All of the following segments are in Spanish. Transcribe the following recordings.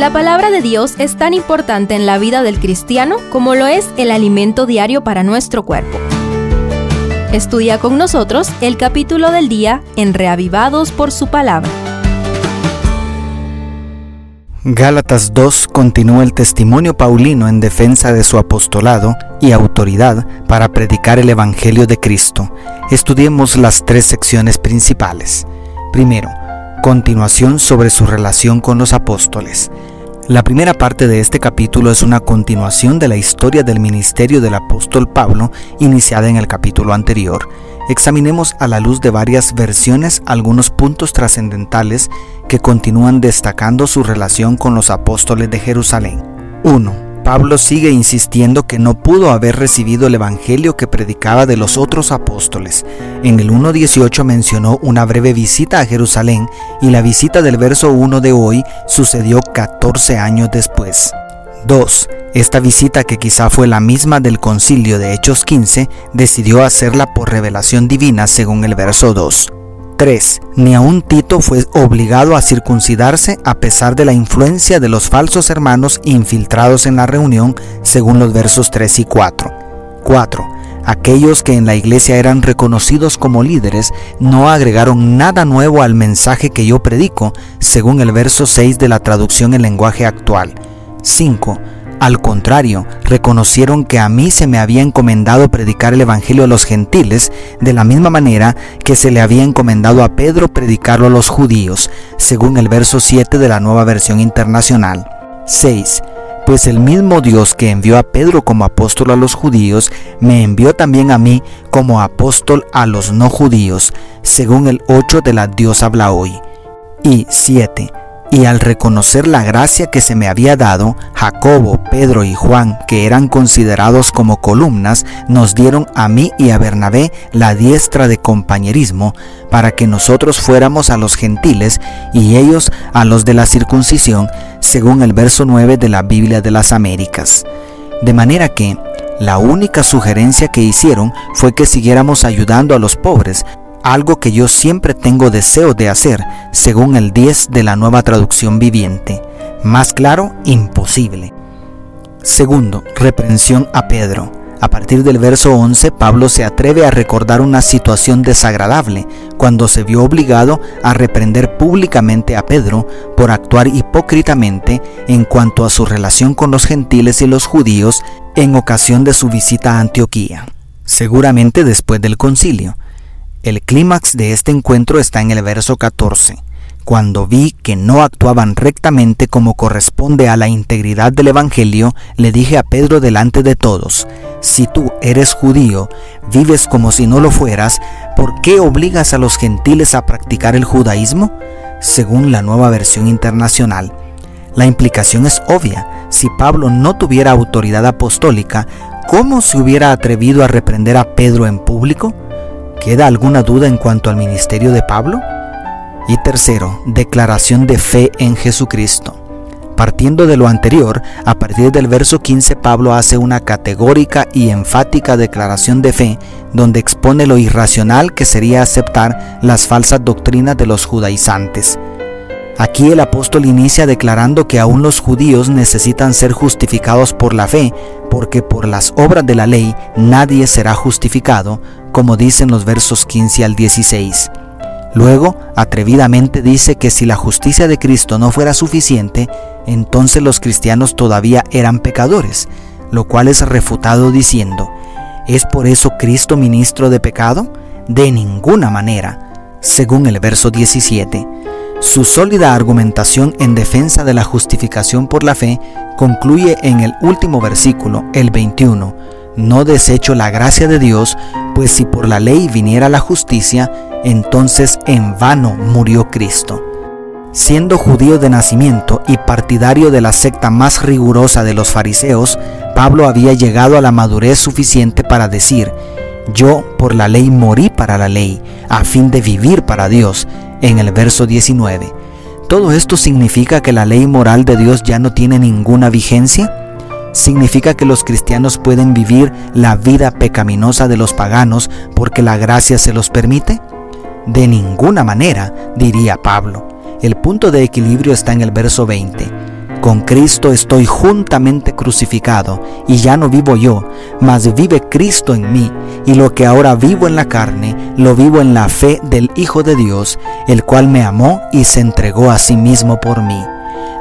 La palabra de Dios es tan importante en la vida del cristiano como lo es el alimento diario para nuestro cuerpo. Estudia con nosotros el capítulo del día en Reavivados por su palabra. Gálatas 2 continúa el testimonio paulino en defensa de su apostolado y autoridad para predicar el Evangelio de Cristo. Estudiemos las tres secciones principales. Primero, continuación sobre su relación con los apóstoles. La primera parte de este capítulo es una continuación de la historia del ministerio del apóstol Pablo iniciada en el capítulo anterior examinemos a la luz de varias versiones algunos puntos trascendentales que continúan destacando su relación con los apóstoles de Jerusalén. 1. Pablo sigue insistiendo que no pudo haber recibido el Evangelio que predicaba de los otros apóstoles. En el 1.18 mencionó una breve visita a Jerusalén y la visita del verso 1 de hoy sucedió 14 años después. 2. Esta visita, que quizá fue la misma del concilio de Hechos 15, decidió hacerla por revelación divina según el verso 2. 3. Ni aun Tito fue obligado a circuncidarse a pesar de la influencia de los falsos hermanos infiltrados en la reunión según los versos 3 y 4. 4. Aquellos que en la iglesia eran reconocidos como líderes no agregaron nada nuevo al mensaje que yo predico según el verso 6 de la traducción en lenguaje actual. 5. Al contrario, reconocieron que a mí se me había encomendado predicar el Evangelio a los gentiles, de la misma manera que se le había encomendado a Pedro predicarlo a los judíos, según el verso 7 de la nueva versión internacional. 6. Pues el mismo Dios que envió a Pedro como apóstol a los judíos, me envió también a mí como apóstol a los no judíos, según el 8 de la Dios habla hoy. Y 7 y al reconocer la gracia que se me había dado, Jacobo, Pedro y Juan, que eran considerados como columnas, nos dieron a mí y a Bernabé la diestra de compañerismo, para que nosotros fuéramos a los gentiles y ellos a los de la circuncisión, según el verso 9 de la Biblia de las Américas. De manera que, la única sugerencia que hicieron fue que siguiéramos ayudando a los pobres, algo que yo siempre tengo deseo de hacer, según el 10 de la nueva traducción viviente. Más claro, imposible. Segundo, reprensión a Pedro. A partir del verso 11, Pablo se atreve a recordar una situación desagradable cuando se vio obligado a reprender públicamente a Pedro por actuar hipócritamente en cuanto a su relación con los gentiles y los judíos en ocasión de su visita a Antioquía, seguramente después del concilio. El clímax de este encuentro está en el verso 14. Cuando vi que no actuaban rectamente como corresponde a la integridad del Evangelio, le dije a Pedro delante de todos, si tú eres judío, vives como si no lo fueras, ¿por qué obligas a los gentiles a practicar el judaísmo? Según la nueva versión internacional. La implicación es obvia. Si Pablo no tuviera autoridad apostólica, ¿cómo se hubiera atrevido a reprender a Pedro en público? ¿Queda alguna duda en cuanto al ministerio de Pablo? Y tercero, declaración de fe en Jesucristo. Partiendo de lo anterior, a partir del verso 15 Pablo hace una categórica y enfática declaración de fe donde expone lo irracional que sería aceptar las falsas doctrinas de los judaizantes. Aquí el apóstol inicia declarando que aún los judíos necesitan ser justificados por la fe, porque por las obras de la ley nadie será justificado, como dicen los versos 15 al 16. Luego, atrevidamente dice que si la justicia de Cristo no fuera suficiente, entonces los cristianos todavía eran pecadores, lo cual es refutado diciendo, ¿es por eso Cristo ministro de pecado? De ninguna manera, según el verso 17. Su sólida argumentación en defensa de la justificación por la fe concluye en el último versículo, el 21. No desecho la gracia de Dios, pues si por la ley viniera la justicia, entonces en vano murió Cristo. Siendo judío de nacimiento y partidario de la secta más rigurosa de los fariseos, Pablo había llegado a la madurez suficiente para decir, yo por la ley morí para la ley, a fin de vivir para Dios, en el verso 19. ¿Todo esto significa que la ley moral de Dios ya no tiene ninguna vigencia? ¿Significa que los cristianos pueden vivir la vida pecaminosa de los paganos porque la gracia se los permite? De ninguna manera, diría Pablo. El punto de equilibrio está en el verso 20. Con Cristo estoy juntamente crucificado, y ya no vivo yo, mas vive Cristo en mí, y lo que ahora vivo en la carne, lo vivo en la fe del Hijo de Dios, el cual me amó y se entregó a sí mismo por mí.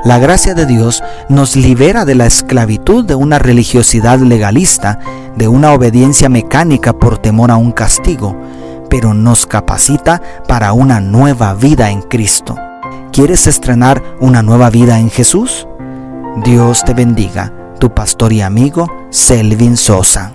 La gracia de Dios nos libera de la esclavitud de una religiosidad legalista, de una obediencia mecánica por temor a un castigo, pero nos capacita para una nueva vida en Cristo. ¿Quieres estrenar una nueva vida en Jesús? Dios te bendiga, tu pastor y amigo Selvin Sosa.